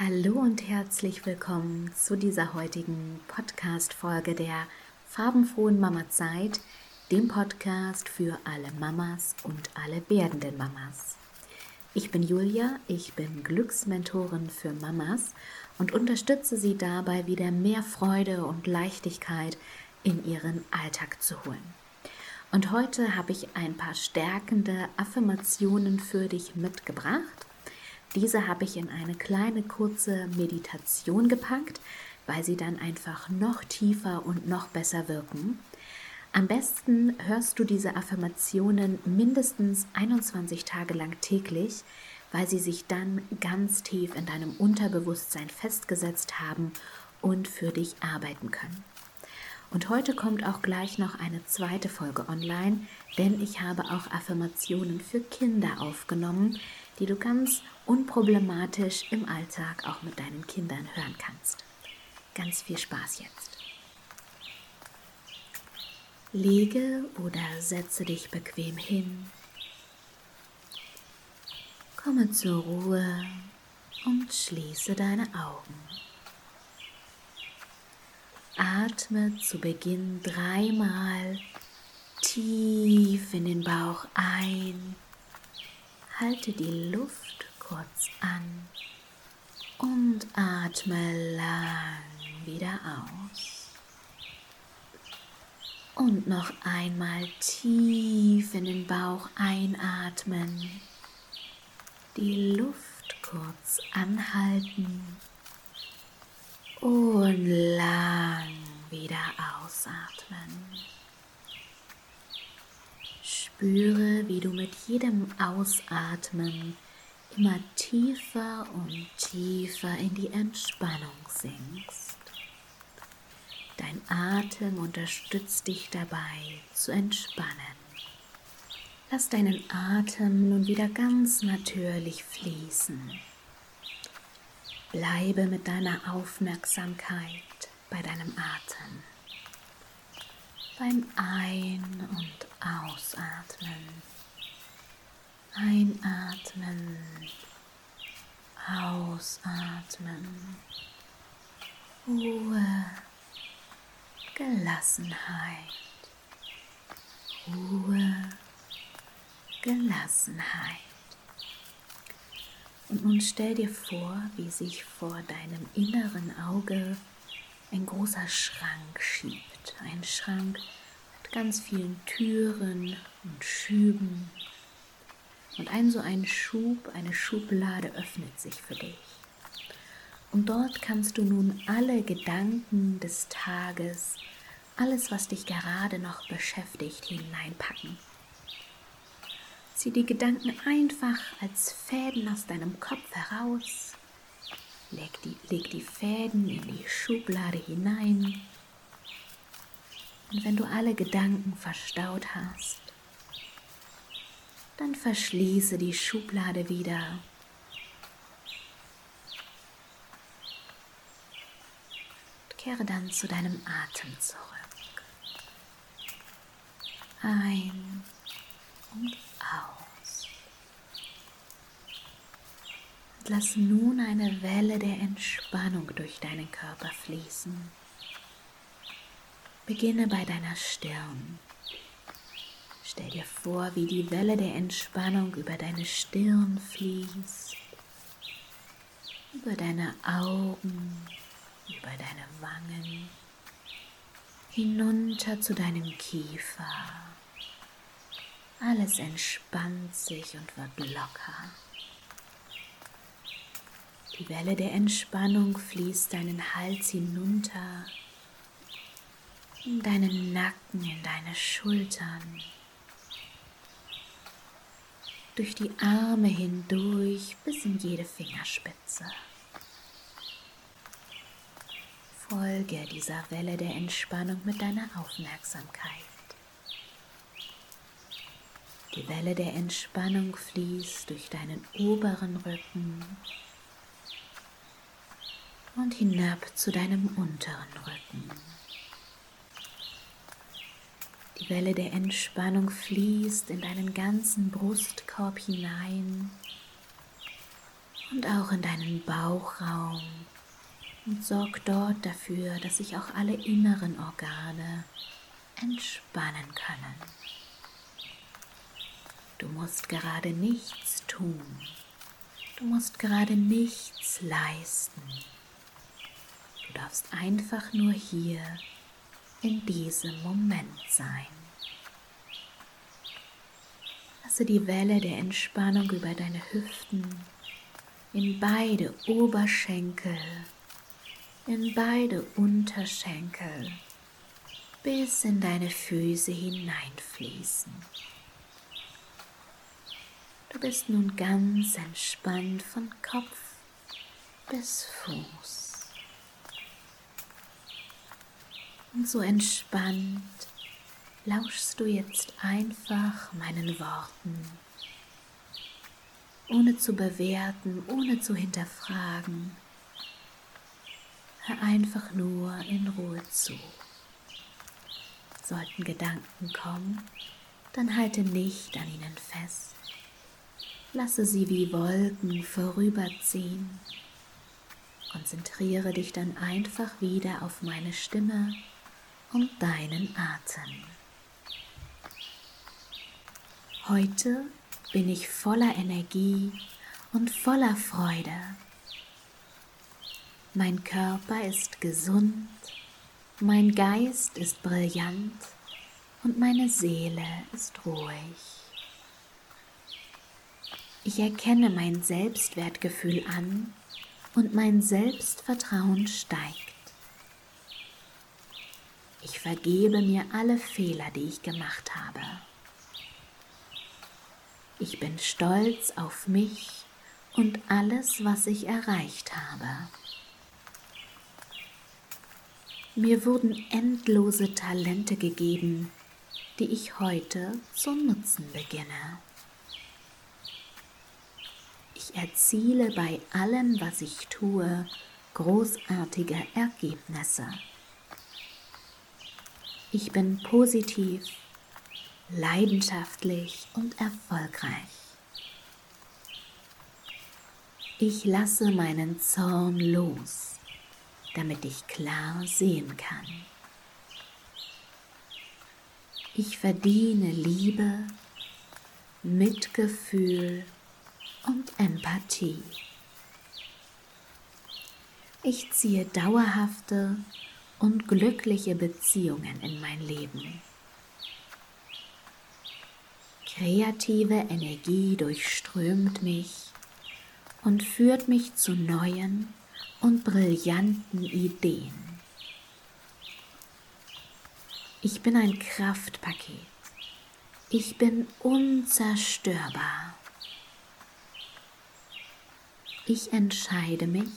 Hallo und herzlich willkommen zu dieser heutigen Podcast-Folge der farbenfrohen Mama-Zeit, dem Podcast für alle Mamas und alle werdenden Mamas. Ich bin Julia, ich bin Glücksmentorin für Mamas und unterstütze sie dabei, wieder mehr Freude und Leichtigkeit in ihren Alltag zu holen. Und heute habe ich ein paar stärkende Affirmationen für dich mitgebracht. Diese habe ich in eine kleine kurze Meditation gepackt, weil sie dann einfach noch tiefer und noch besser wirken. Am besten hörst du diese Affirmationen mindestens 21 Tage lang täglich, weil sie sich dann ganz tief in deinem Unterbewusstsein festgesetzt haben und für dich arbeiten können. Und heute kommt auch gleich noch eine zweite Folge online, denn ich habe auch Affirmationen für Kinder aufgenommen, die du ganz unproblematisch im Alltag auch mit deinen Kindern hören kannst. Ganz viel Spaß jetzt. Lege oder setze dich bequem hin. Komme zur Ruhe und schließe deine Augen. Atme zu Beginn dreimal tief in den Bauch ein. Halte die Luft kurz an und atme lang wieder aus. Und noch einmal tief in den Bauch einatmen. Die Luft kurz anhalten und lang wieder ausatmen. Spüre, wie du mit jedem Ausatmen immer tiefer und tiefer in die Entspannung sinkst. Dein Atem unterstützt dich dabei zu entspannen. Lass deinen Atem nun wieder ganz natürlich fließen. Bleibe mit deiner Aufmerksamkeit bei deinem Atem. Beim Ein- und Ausatmen. Einatmen. Ausatmen. Ruhe. Gelassenheit, Ruhe, Gelassenheit. Und nun stell dir vor, wie sich vor deinem inneren Auge ein großer Schrank schiebt. Ein Schrank ganz vielen Türen und Schüben. Und ein so ein Schub, eine Schublade öffnet sich für dich. Und dort kannst du nun alle Gedanken des Tages, alles, was dich gerade noch beschäftigt, hineinpacken. Zieh die Gedanken einfach als Fäden aus deinem Kopf heraus. Leg die, leg die Fäden in die Schublade hinein. Und wenn du alle Gedanken verstaut hast, dann verschließe die Schublade wieder Kehre dann zu deinem Atem zurück. Ein und aus. Und lass nun eine Welle der Entspannung durch deinen Körper fließen. Beginne bei deiner Stirn. Stell dir vor, wie die Welle der Entspannung über deine Stirn fließt, über deine Augen, über deine Wangen, hinunter zu deinem Kiefer. Alles entspannt sich und wird locker. Die Welle der Entspannung fließt deinen Hals hinunter, in deinen Nacken, in deine Schultern, durch die Arme hindurch bis in jede Fingerspitze. Folge dieser Welle der Entspannung mit deiner Aufmerksamkeit. Die Welle der Entspannung fließt durch deinen oberen Rücken und hinab zu deinem unteren Rücken. Die Welle der Entspannung fließt in deinen ganzen Brustkorb hinein und auch in deinen Bauchraum und sorg dort dafür, dass sich auch alle inneren Organe entspannen können. Du musst gerade nichts tun. Du musst gerade nichts leisten. Du darfst einfach nur hier in diesem Moment sein. Lasse die Welle der Entspannung über deine Hüften in beide Oberschenkel, in beide Unterschenkel bis in deine Füße hineinfließen. Du bist nun ganz entspannt von Kopf bis Fuß. Und so entspannt lauschst du jetzt einfach meinen Worten, ohne zu bewerten, ohne zu hinterfragen. Hör einfach nur in Ruhe zu. Sollten Gedanken kommen, dann halte nicht an ihnen fest Lasse sie wie Wolken vorüberziehen. Konzentriere dich dann einfach wieder auf meine Stimme und deinen Atem. Heute bin ich voller Energie und voller Freude. Mein Körper ist gesund, mein Geist ist brillant und meine Seele ist ruhig. Ich erkenne mein Selbstwertgefühl an und mein Selbstvertrauen steigt. Ich vergebe mir alle Fehler, die ich gemacht habe. Ich bin stolz auf mich und alles, was ich erreicht habe. Mir wurden endlose Talente gegeben, die ich heute zu nutzen beginne. Ich erziele bei allem, was ich tue, großartige Ergebnisse. Ich bin positiv, leidenschaftlich und erfolgreich. Ich lasse meinen Zorn los, damit ich klar sehen kann. Ich verdiene Liebe, Mitgefühl und Empathie. Ich ziehe dauerhafte und glückliche Beziehungen in mein Leben. Kreative Energie durchströmt mich und führt mich zu neuen und brillanten Ideen. Ich bin ein Kraftpaket. Ich bin unzerstörbar. Ich entscheide mich,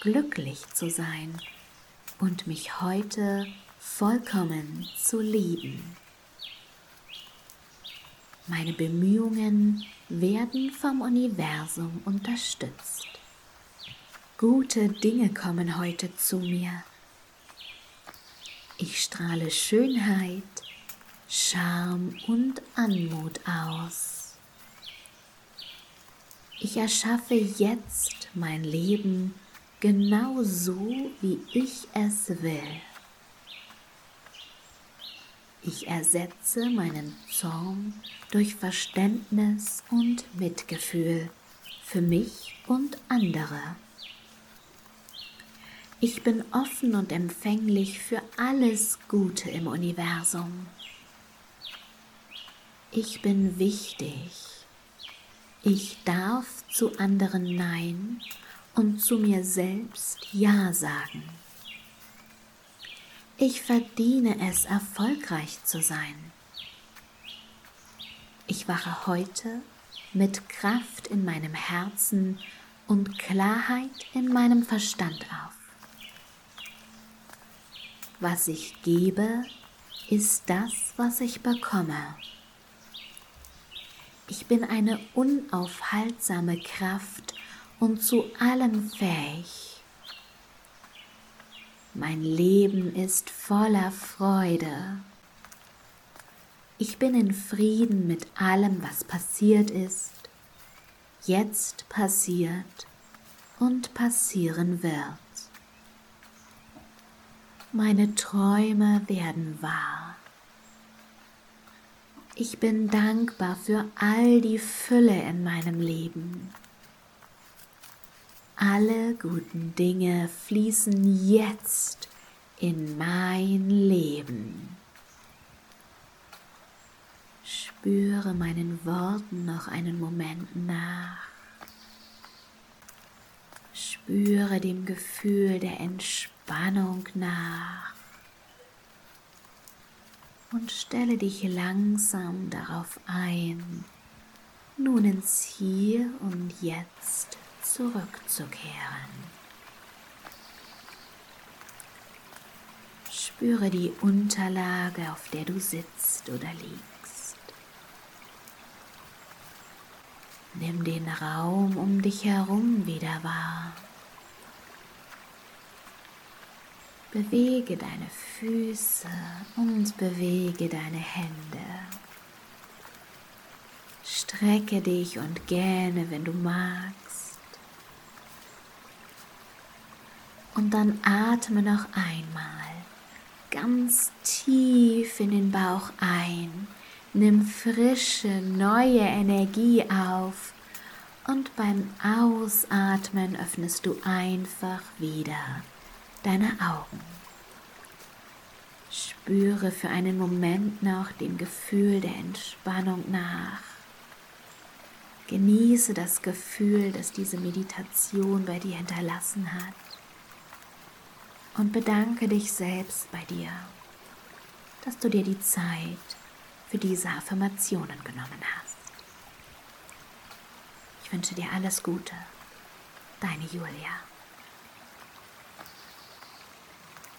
glücklich zu sein und mich heute vollkommen zu lieben. Meine Bemühungen werden vom Universum unterstützt. Gute Dinge kommen heute zu mir. Ich strahle Schönheit, Charme und Anmut aus. Ich erschaffe jetzt mein Leben genau so, wie ich es will. Ich ersetze meinen Zorn durch Verständnis und Mitgefühl für mich und andere. Ich bin offen und empfänglich für alles Gute im Universum. Ich bin wichtig. Ich darf zu anderen Nein und zu mir selbst Ja sagen. Ich verdiene es, erfolgreich zu sein. Ich wache heute mit Kraft in meinem Herzen und Klarheit in meinem Verstand auf. Was ich gebe, ist das, was ich bekomme. Ich bin eine unaufhaltsame Kraft und zu allem fähig. Mein Leben ist voller Freude. Ich bin in Frieden mit allem, was passiert ist, jetzt passiert und passieren wird. Meine Träume werden wahr. Ich bin dankbar für all die Fülle in meinem Leben. Alle guten Dinge fließen jetzt in mein Leben. Spüre meinen Worten noch einen Moment nach. Spüre dem Gefühl der Entspannung nach und stelle dich langsam darauf ein, nun ins Hier und Jetzt zurückzukehren. Spüre die Unterlage, auf der du sitzt oder liegst. Nimm den Raum um dich herum wieder wahr. Bewege deine Füße und bewege deine Hände. Strecke dich und gähne, wenn du magst. Und dann atme noch einmal ganz tief in den Bauch ein. Nimm frische, neue Energie auf und beim Ausatmen öffnest du einfach wieder deine Augen. Spüre für einen Moment noch dem Gefühl der Entspannung nach. Genieße das Gefühl, das diese Meditation bei dir hinterlassen hat. Und bedanke dich selbst bei dir, dass du dir die Zeit für diese Affirmationen genommen hast. Ich wünsche dir alles Gute. Deine Julia.